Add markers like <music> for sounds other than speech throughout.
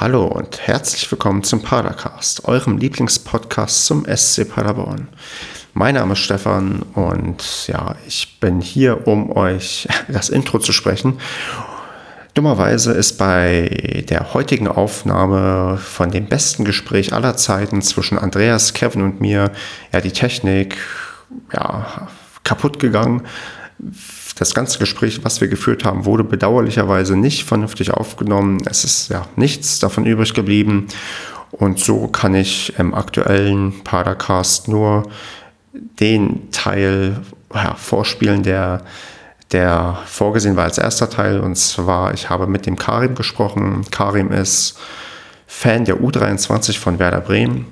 Hallo und herzlich willkommen zum Padercast, eurem Lieblingspodcast zum SC Paderborn. Mein Name ist Stefan und ja, ich bin hier, um euch <laughs> das Intro zu sprechen. Dummerweise ist bei der heutigen Aufnahme von dem besten Gespräch aller Zeiten zwischen Andreas, Kevin und mir ja die Technik ja, kaputt gegangen das ganze Gespräch, was wir geführt haben, wurde bedauerlicherweise nicht vernünftig aufgenommen. Es ist ja nichts davon übrig geblieben. Und so kann ich im aktuellen Padercast nur den Teil ja, vorspielen, der, der vorgesehen war als erster Teil. Und zwar, ich habe mit dem Karim gesprochen. Karim ist Fan der U23 von Werder Bremen.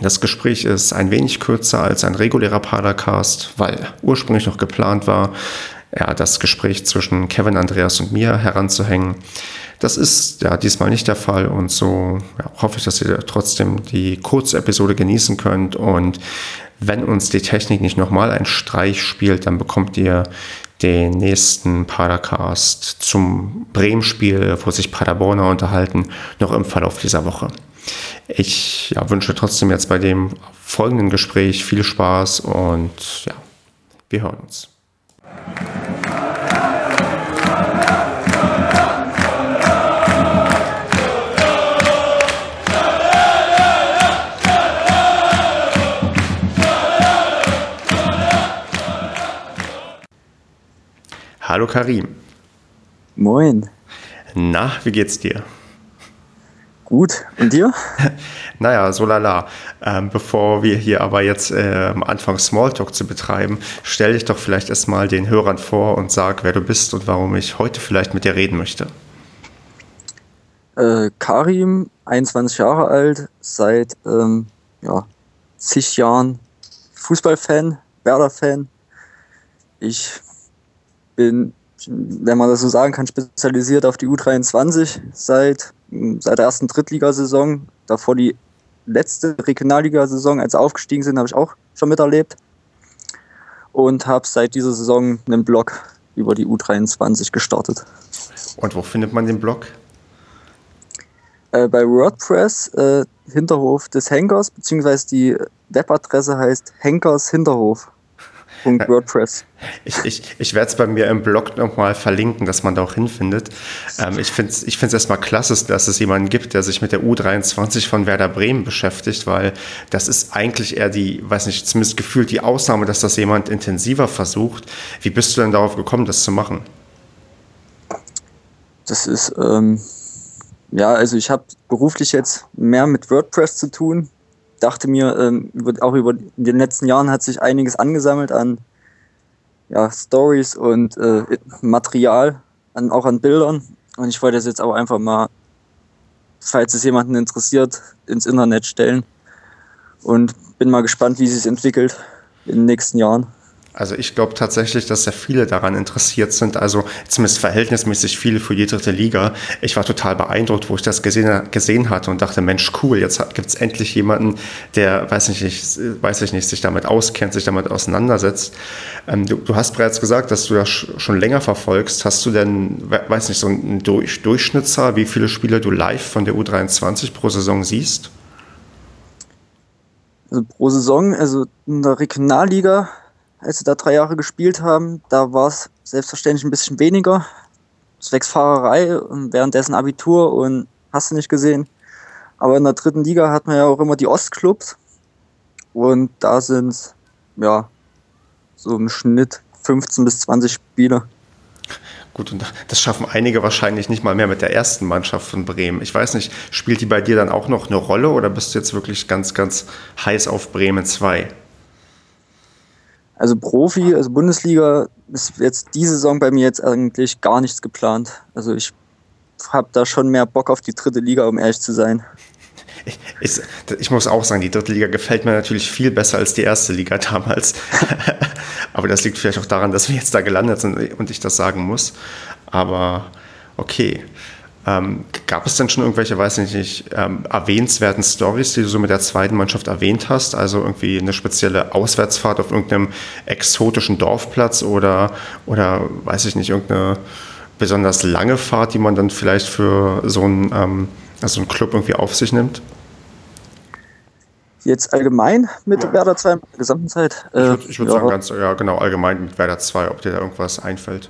Das Gespräch ist ein wenig kürzer als ein regulärer Padercast, weil ursprünglich noch geplant war, ja, das Gespräch zwischen Kevin, Andreas und mir heranzuhängen. Das ist ja diesmal nicht der Fall und so ja, hoffe ich, dass ihr trotzdem die kurze Episode genießen könnt und wenn uns die Technik nicht nochmal einen Streich spielt, dann bekommt ihr den nächsten Padercast zum Bremen-Spiel, wo sich Paderborner unterhalten, noch im Verlauf dieser Woche. Ich ja, wünsche trotzdem jetzt bei dem folgenden Gespräch viel Spaß und ja, wir hören uns. Hallo Karim. Moin. Na, wie geht's dir? Gut. Und dir? <laughs> naja, so lala. Ähm, bevor wir hier aber jetzt äh, anfangen, Smalltalk zu betreiben, stell dich doch vielleicht erstmal den Hörern vor und sag, wer du bist und warum ich heute vielleicht mit dir reden möchte. Äh, Karim, 21 Jahre alt, seit ähm, ja, zig Jahren Fußballfan, Werder-Fan. Ich bin, wenn man das so sagen kann, spezialisiert auf die U23 seit, seit der ersten Drittligasaison. Davor die letzte Regionalligasaison, als sie aufgestiegen sind, habe ich auch schon miterlebt. Und habe seit dieser Saison einen Blog über die U23 gestartet. Und wo findet man den Blog? Äh, bei WordPress, äh, Hinterhof des Henkers, beziehungsweise die Webadresse heißt Henkers Hinterhof. WordPress. Ich, ich, ich werde es bei mir im Blog nochmal verlinken, dass man da auch hinfindet. Ähm, ich finde es ich erstmal klasse, dass es jemanden gibt, der sich mit der U23 von Werder Bremen beschäftigt, weil das ist eigentlich eher die, weiß nicht, zumindest gefühlt die Ausnahme, dass das jemand intensiver versucht. Wie bist du denn darauf gekommen, das zu machen? Das ist, ähm, ja, also ich habe beruflich jetzt mehr mit WordPress zu tun dachte mir, ähm, auch über den letzten Jahren hat sich einiges angesammelt an ja, Stories und äh, Material, an, auch an Bildern. Und ich wollte das jetzt auch einfach mal, falls es jemanden interessiert, ins Internet stellen. Und bin mal gespannt, wie es sich entwickelt in den nächsten Jahren. Also ich glaube tatsächlich, dass sehr viele daran interessiert sind, also zumindest verhältnismäßig viele für die dritte Liga. Ich war total beeindruckt, wo ich das gesehen, gesehen hatte und dachte, Mensch, cool, jetzt gibt es endlich jemanden, der, weiß ich nicht, weiß ich nicht, sich damit auskennt, sich damit auseinandersetzt. Ähm, du, du, hast bereits gesagt, dass du das schon länger verfolgst. Hast du denn, weiß nicht, so einen Durch Durchschnittszahl, wie viele Spiele du live von der U23 pro Saison siehst? Also pro Saison, also in der Regionalliga als wir da drei Jahre gespielt haben, da war es selbstverständlich ein bisschen weniger. Zwecks Fahrerei und währenddessen Abitur und hast du nicht gesehen. Aber in der dritten Liga hat man ja auch immer die Ostclubs. Und da sind ja so im Schnitt 15 bis 20 Spiele. Gut, und das schaffen einige wahrscheinlich nicht mal mehr mit der ersten Mannschaft von Bremen. Ich weiß nicht, spielt die bei dir dann auch noch eine Rolle oder bist du jetzt wirklich ganz, ganz heiß auf Bremen 2? Also Profi, also Bundesliga ist jetzt die Saison bei mir jetzt eigentlich gar nichts geplant. Also ich habe da schon mehr Bock auf die dritte Liga, um ehrlich zu sein. Ich, ich, ich, muss auch sagen, die dritte Liga gefällt mir natürlich viel besser als die erste Liga <laughs> damals. <laughs> Aber das liegt vielleicht auch daran, dass wir jetzt da gelandet sind und ich das sagen muss. Aber okay. Ähm, gab es denn schon irgendwelche, weiß ich nicht, ähm, erwähnenswerten Stories, die du so mit der zweiten Mannschaft erwähnt hast? Also irgendwie eine spezielle Auswärtsfahrt auf irgendeinem exotischen Dorfplatz oder, oder weiß ich nicht, irgendeine besonders lange Fahrt, die man dann vielleicht für so ein ähm, Also ein Club irgendwie auf sich nimmt? Jetzt allgemein mit ja. Werder 2 in der gesamten Zeit? ich würde würd ja. sagen, ganz, ja, genau, allgemein mit Werder 2, ob dir da irgendwas einfällt.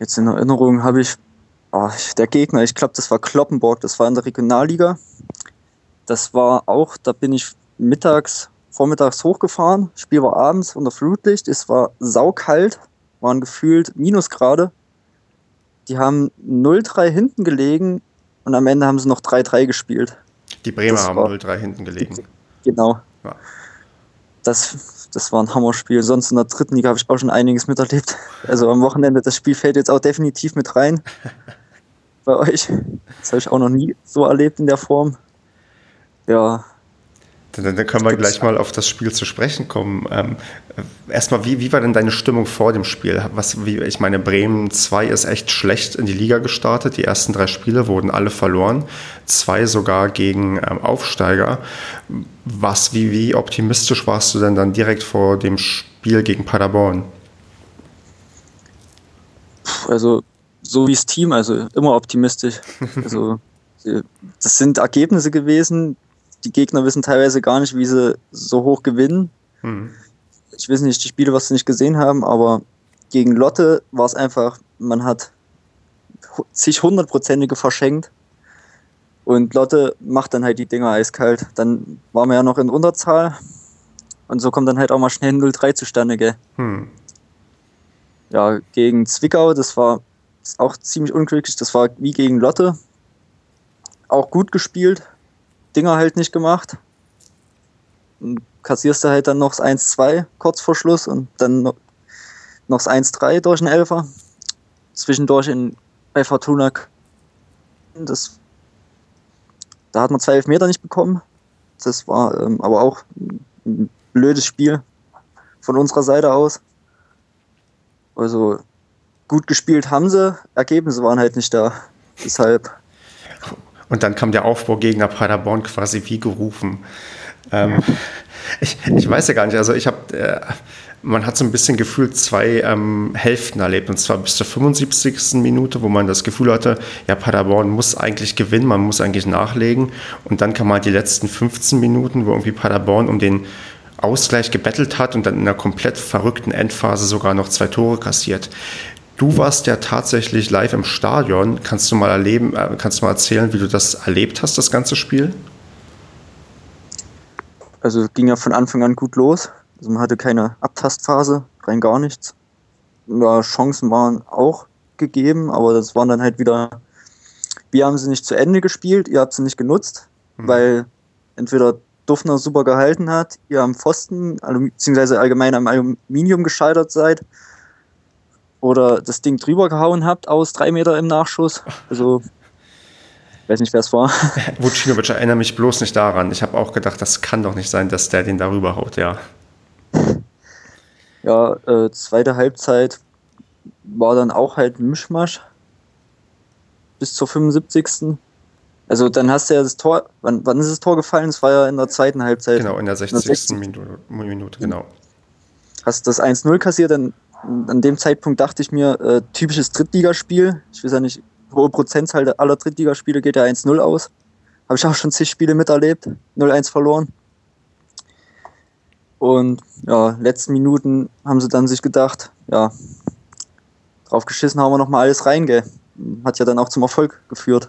Jetzt in Erinnerung habe ich, oh, der Gegner, ich glaube, das war Kloppenburg, das war in der Regionalliga. Das war auch, da bin ich mittags, vormittags hochgefahren. Spiel war abends unter Flutlicht. Es war saukalt, waren gefühlt Minusgrade. Die haben 0-3 hinten gelegen und am Ende haben sie noch 3-3 gespielt. Die Bremer das haben 0-3 hinten gelegen. Genau. Ja. Das, das war ein Hammerspiel. Sonst in der dritten Liga habe ich auch schon einiges miterlebt. Also am Wochenende, das Spiel fällt jetzt auch definitiv mit rein. <laughs> bei euch. Das habe ich auch noch nie so erlebt in der Form. Ja, dann, dann können wir gleich mal auf das Spiel zu sprechen kommen. Ähm, erstmal, wie, wie war denn deine Stimmung vor dem Spiel? Was, wie, ich meine, Bremen 2 ist echt schlecht in die Liga gestartet. Die ersten drei Spiele wurden alle verloren. Zwei sogar gegen ähm, Aufsteiger. Was, wie, wie optimistisch warst du denn dann direkt vor dem Spiel gegen Paderborn? Also, so wie das Team, also immer optimistisch. <laughs> Also, das sind Ergebnisse gewesen, die Gegner wissen teilweise gar nicht, wie sie so hoch gewinnen. Mhm. Ich weiß nicht, die Spiele, was sie nicht gesehen haben, aber gegen Lotte war es einfach, man hat sich hundertprozentige verschenkt. Und Lotte macht dann halt die Dinger eiskalt. Dann waren wir ja noch in Unterzahl. Und so kommt dann halt auch mal schnell 0-3 zustande, gell? Hm. Ja, gegen Zwickau, das war auch ziemlich unglücklich. Das war wie gegen Lotte. Auch gut gespielt. Dinger halt nicht gemacht. Und kassierst du halt dann noch das 1-2 kurz vor Schluss und dann noch, das 1-3 durch einen Elfer. Zwischendurch in, bei Fortuna. Das, da hat man zwei Elfmeter nicht bekommen. Das war ähm, aber auch ein blödes Spiel von unserer Seite aus. Also gut gespielt haben sie, Ergebnisse waren halt nicht da. Deshalb und dann kam der Aufbaugegner Paderborn quasi wie gerufen. Ähm, ich, ich weiß ja gar nicht, also ich habe, äh, man hat so ein bisschen gefühlt zwei ähm, Hälften erlebt. Und zwar bis zur 75. Minute, wo man das Gefühl hatte, ja, Paderborn muss eigentlich gewinnen, man muss eigentlich nachlegen. Und dann kam halt die letzten 15 Minuten, wo irgendwie Paderborn um den Ausgleich gebettelt hat und dann in einer komplett verrückten Endphase sogar noch zwei Tore kassiert. Du warst ja tatsächlich live im Stadion. Kannst du mal erleben, äh, kannst du mal erzählen, wie du das erlebt hast, das ganze Spiel? Also es ging ja von Anfang an gut los. Also man hatte keine Abtastphase, rein gar nichts. Ja, Chancen waren auch gegeben, aber das waren dann halt wieder, wir haben sie nicht zu Ende gespielt, ihr habt sie nicht genutzt, mhm. weil entweder Duffner super gehalten hat, ihr am Pfosten, beziehungsweise allgemein am Aluminium gescheitert seid oder das Ding drüber gehauen habt aus drei Meter im Nachschuss. Also, ich weiß nicht, wer es war. <laughs> Vucinovic, erinnere mich bloß nicht daran. Ich habe auch gedacht, das kann doch nicht sein, dass der den darüber haut, ja. Ja, äh, zweite Halbzeit war dann auch halt ein Mischmasch. Bis zur 75. Also dann hast du ja das Tor, wann, wann ist das Tor gefallen? Es war ja in der zweiten Halbzeit. Genau, in der 60. In der 60. Minute, Minute, genau. Hast das 1-0 kassiert, dann an dem Zeitpunkt dachte ich mir, äh, typisches Drittligaspiel. Ich weiß ja nicht, hohe Prozentzahl aller Drittligaspiele geht ja 1-0 aus. Habe ich auch schon zig Spiele miterlebt. 0-1 verloren. Und ja, letzten Minuten haben sie dann sich gedacht, ja, drauf geschissen haben wir nochmal alles rein, gell. Hat ja dann auch zum Erfolg geführt.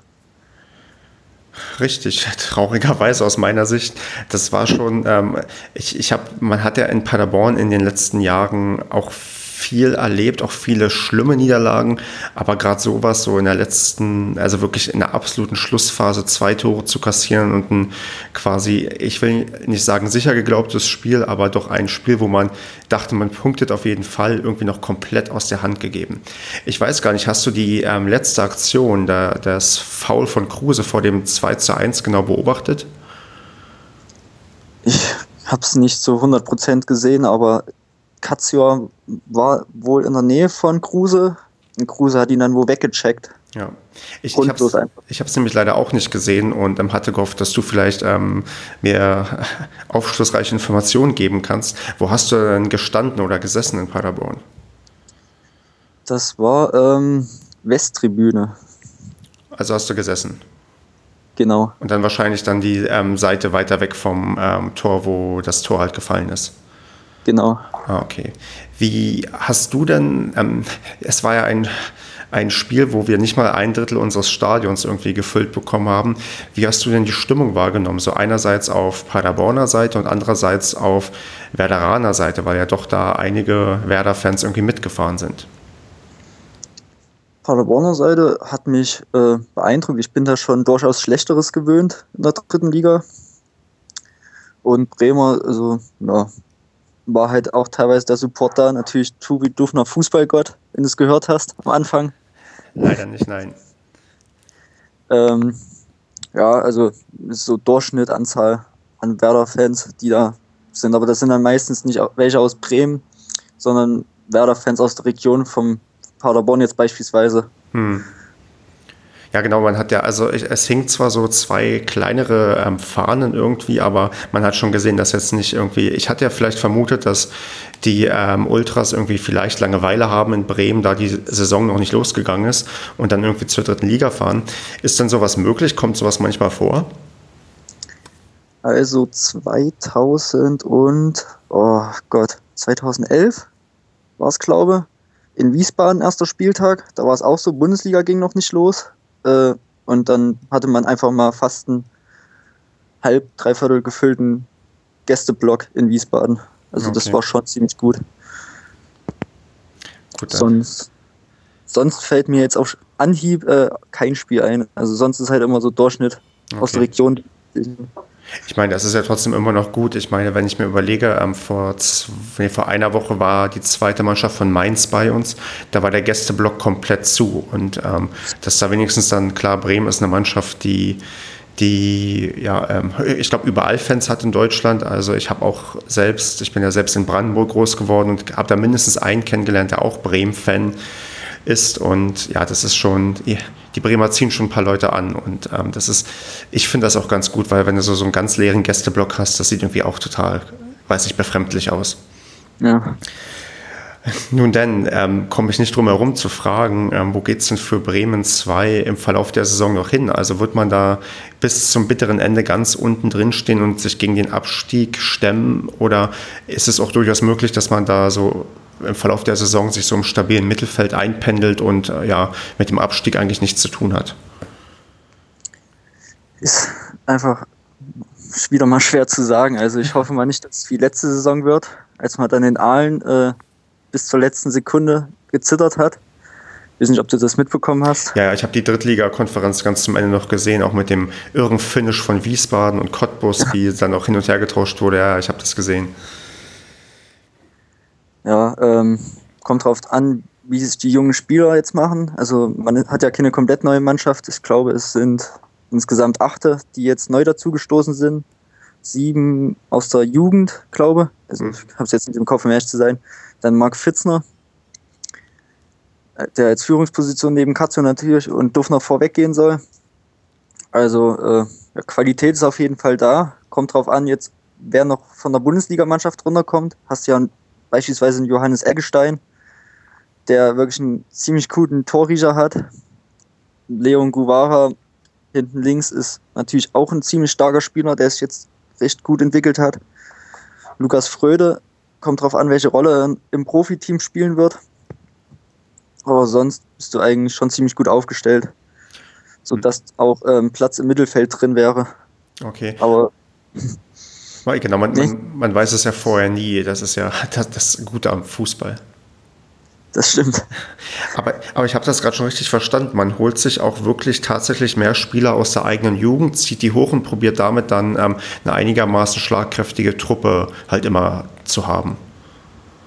Richtig, <laughs> traurigerweise aus meiner Sicht. Das war schon, ähm, ich, ich habe, man hat ja in Paderborn in den letzten Jahren auch viel erlebt, auch viele schlimme Niederlagen, aber gerade sowas so in der letzten, also wirklich in der absoluten Schlussphase zwei Tore zu kassieren und ein quasi, ich will nicht sagen sicher geglaubtes Spiel, aber doch ein Spiel, wo man dachte, man punktet auf jeden Fall, irgendwie noch komplett aus der Hand gegeben. Ich weiß gar nicht, hast du die ähm, letzte Aktion, der, das Foul von Kruse vor dem 2 zu 1 genau beobachtet? Ich habe es nicht zu 100% gesehen, aber Kazior war wohl in der Nähe von Kruse. Und Kruse hat ihn dann wo weggecheckt. Ja, ich, ich habe es nämlich leider auch nicht gesehen und ähm, hatte gehofft, dass du vielleicht ähm, mir <laughs> aufschlussreiche Informationen geben kannst. Wo hast du denn gestanden oder gesessen in Paderborn? Das war ähm, Westtribüne. Also hast du gesessen? Genau. Und dann wahrscheinlich dann die ähm, Seite weiter weg vom ähm, Tor, wo das Tor halt gefallen ist. Genau. Ah, okay. Wie hast du denn, ähm, es war ja ein, ein Spiel, wo wir nicht mal ein Drittel unseres Stadions irgendwie gefüllt bekommen haben. Wie hast du denn die Stimmung wahrgenommen? So einerseits auf Paderborner Seite und andererseits auf Werderaner Seite, weil ja doch da einige Werder-Fans irgendwie mitgefahren sind. Paderborner Seite hat mich äh, beeindruckt. Ich bin da schon durchaus Schlechteres gewöhnt in der dritten Liga. Und Bremer, also, ja, war halt auch teilweise der Support da. Natürlich Tobi Dufner Fußballgott, wenn du es gehört hast am Anfang. Leider nicht, nein. ähm, ja, also so Durchschnittanzahl an Werder-Fans, die da sind. Aber das sind dann meistens nicht welche aus Bremen, sondern Werder-Fans aus der Region vom Paderborn jetzt beispielsweise. Hm. Ja, genau, man hat ja, also es hing zwar so zwei kleinere ähm, Fahnen irgendwie, aber man hat schon gesehen, dass jetzt nicht irgendwie, ich hatte ja vielleicht vermutet, dass die ähm, Ultras irgendwie vielleicht Langeweile haben in Bremen, da die Saison noch nicht losgegangen ist und dann irgendwie zur dritten Liga fahren. Ist denn sowas möglich? Kommt sowas manchmal vor? Also 2000 und, oh Gott, 2011 war es, glaube ich in Wiesbaden erster Spieltag. Da war es auch so, Bundesliga ging noch nicht los. Äh, und dann hatte man einfach mal fast einen halb, dreiviertel gefüllten Gästeblock in Wiesbaden. Also okay. das war schon ziemlich gut. gut sonst, sonst fällt mir jetzt auf Anhieb äh, kein Spiel ein. Also sonst ist halt immer so Durchschnitt okay. aus der Region. Ich meine, das ist ja trotzdem immer noch gut. Ich meine, wenn ich mir überlege, ähm, vor, nee, vor einer Woche war die zweite Mannschaft von Mainz bei uns. Da war der Gästeblock komplett zu. Und ähm, das da wenigstens dann klar, Bremen ist eine Mannschaft, die die ja, ähm, ich glaube, überall Fans hat in Deutschland. Also ich habe auch selbst, ich bin ja selbst in Brandenburg groß geworden und habe da mindestens einen kennengelernt, der auch Bremen-Fan ist. Und ja, das ist schon, die Bremer ziehen schon ein paar Leute an. Und ähm, das ist, ich finde das auch ganz gut, weil wenn du so, so einen ganz leeren Gästeblock hast, das sieht irgendwie auch total, weiß ich, befremdlich aus. Ja. Nun denn, ähm, komme ich nicht drum herum zu fragen, ähm, wo geht es denn für Bremen 2 im Verlauf der Saison noch hin? Also wird man da bis zum bitteren Ende ganz unten drin stehen und sich gegen den Abstieg stemmen? Oder ist es auch durchaus möglich, dass man da so im Verlauf der Saison sich so im stabilen Mittelfeld einpendelt und äh, ja, mit dem Abstieg eigentlich nichts zu tun hat? Ist einfach wieder mal schwer zu sagen. Also ich hoffe mal nicht, dass es wie letzte Saison wird, als man dann in Aalen äh, bis zur letzten Sekunde gezittert hat. Ich weiß nicht, ob du das mitbekommen hast. Ja, ich habe die Drittliga-Konferenz ganz zum Ende noch gesehen, auch mit dem irren Finish von Wiesbaden und Cottbus, wie dann auch hin und her getauscht wurde. Ja, ich habe das gesehen. Ja, ähm, kommt drauf an, wie sich die jungen Spieler jetzt machen. Also man hat ja keine komplett neue Mannschaft. Ich glaube, es sind insgesamt achte, die jetzt neu dazugestoßen sind. Sieben aus der Jugend, glaube Also ich habe es jetzt nicht im Kopf, um ehrlich zu sein. Dann Marc Fitzner, der als Führungsposition neben Katzo natürlich und Duffner vorweggehen soll. Also äh, ja, Qualität ist auf jeden Fall da. Kommt drauf an, jetzt wer noch von der Bundesligamannschaft runterkommt. Hast ja beispielsweise einen Johannes Eggestein, der wirklich einen ziemlich guten Torriecher hat. Leon Guvara hinten links ist natürlich auch ein ziemlich starker Spieler, der sich jetzt recht gut entwickelt hat. Lukas Fröde kommt darauf an, welche Rolle er im Profiteam spielen wird. Aber sonst bist du eigentlich schon ziemlich gut aufgestellt, sodass auch ähm, Platz im Mittelfeld drin wäre. Okay. Aber Genau, man, man, man, weiß es ja vorher nie. Das ist ja <laughs> das, das Gute am Fußball. Das stimmt. Aber, aber ich habe das gerade schon richtig verstanden. Man holt sich auch wirklich tatsächlich mehr Spieler aus der eigenen Jugend, zieht die hoch und probiert damit dann ähm, eine einigermaßen schlagkräftige Truppe halt immer zu haben.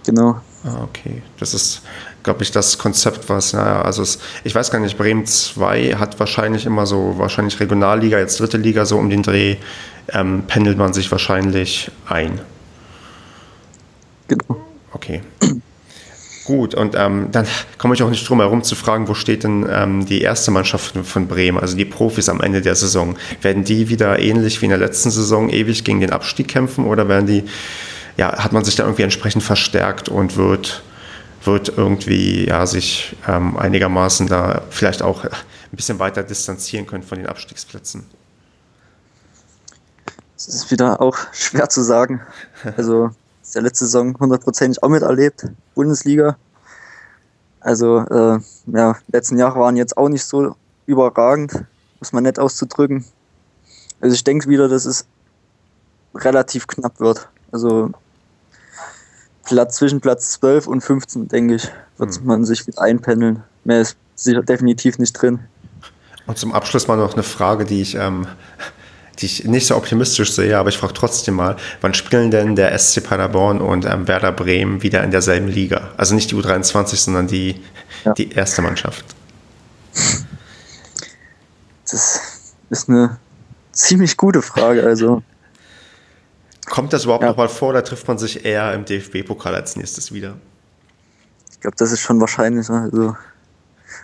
Genau. Ah, okay. Das ist, glaube ich, das Konzept, was, naja, also es, ich weiß gar nicht, Bremen 2 hat wahrscheinlich immer so, wahrscheinlich Regionalliga, jetzt dritte Liga, so um den Dreh, ähm, pendelt man sich wahrscheinlich ein. Genau. Okay. Gut, und ähm, dann komme ich auch nicht drum herum zu fragen, wo steht denn ähm, die erste Mannschaft von Bremen, also die Profis am Ende der Saison? Werden die wieder ähnlich wie in der letzten Saison ewig gegen den Abstieg kämpfen oder werden die, ja, hat man sich da irgendwie entsprechend verstärkt und wird, wird irgendwie ja, sich ähm, einigermaßen da vielleicht auch ein bisschen weiter distanzieren können von den Abstiegsplätzen? Das ist wieder auch schwer zu sagen. Also, ist der letzte Saison hundertprozentig auch miterlebt, Bundesliga. Also, äh, ja, letzten Jahre waren jetzt auch nicht so überragend, muss man nett auszudrücken. Also, ich denke wieder, dass es relativ knapp wird. Also, Platz zwischen Platz 12 und 15, denke ich, wird hm. man sich mit einpendeln. Mehr ist sicher definitiv nicht drin. Und zum Abschluss mal noch eine Frage, die ich, ähm, die ich nicht so optimistisch sehe, aber ich frage trotzdem mal, wann spielen denn der SC Paderborn und ähm, Werder Bremen wieder in derselben Liga? Also nicht die U23, sondern die, ja. die erste Mannschaft. Das ist eine ziemlich gute Frage. Also Kommt das überhaupt ja. noch mal vor oder trifft man sich eher im DFB-Pokal als nächstes wieder? Ich glaube, das ist schon wahrscheinlich. Ne? Also,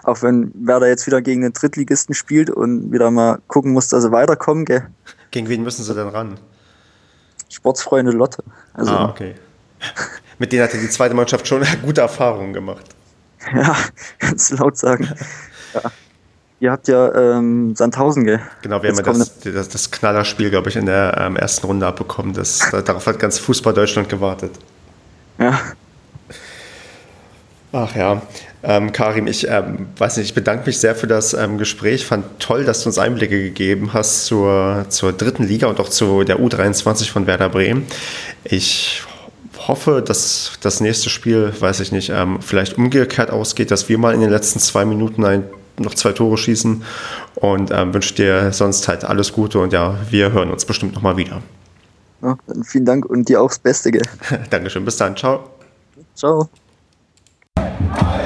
auch wenn Werder jetzt wieder gegen den Drittligisten spielt und wieder mal gucken muss, dass sie weiterkommen. Gell? Gegen wen müssen sie denn ran? Sportsfreunde Lotte. Also, ah, okay. Mit denen hatte die zweite Mannschaft schon <laughs> gute Erfahrungen gemacht. Ja, <laughs> kannst du laut sagen. Ja. Ihr habt ja ähm, Sandhausen, gell? Genau, wir Jetzt haben ja das, das, das Knallerspiel, glaube ich, in der ähm, ersten Runde abbekommen. Das, darauf hat ganz Fußball Deutschland gewartet. Ja. Ach ja, ähm, Karim, ich ähm, weiß nicht, ich bedanke mich sehr für das ähm, Gespräch. Fand toll, dass du uns Einblicke gegeben hast zur, zur dritten Liga und auch zu der U23 von Werder Bremen. Ich hoffe, dass das nächste Spiel, weiß ich nicht, ähm, vielleicht umgekehrt ausgeht, dass wir mal in den letzten zwei Minuten ein noch zwei Tore schießen und ähm, wünsche dir sonst halt alles Gute und ja, wir hören uns bestimmt nochmal wieder. Ja, vielen Dank und dir auch das Beste. Gell? <laughs> Dankeschön, bis dann, ciao. Ciao. Vai!